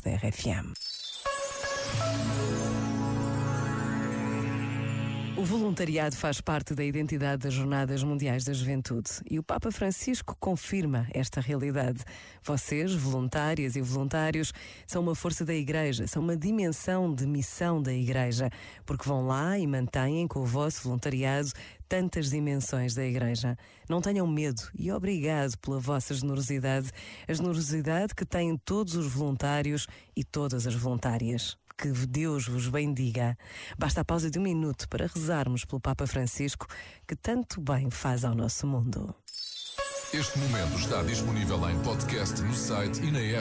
da RFM. O voluntariado faz parte da identidade das Jornadas Mundiais da Juventude e o Papa Francisco confirma esta realidade. Vocês, voluntárias e voluntários, são uma força da Igreja, são uma dimensão de missão da Igreja, porque vão lá e mantêm com o vosso voluntariado tantas dimensões da Igreja. Não tenham medo e obrigado pela vossa generosidade, a generosidade que têm todos os voluntários e todas as voluntárias que Deus vos bendiga. Basta a pausa de um minuto para rezarmos pelo Papa Francisco, que tanto bem faz ao nosso mundo. Este momento está disponível em podcast no site e na app.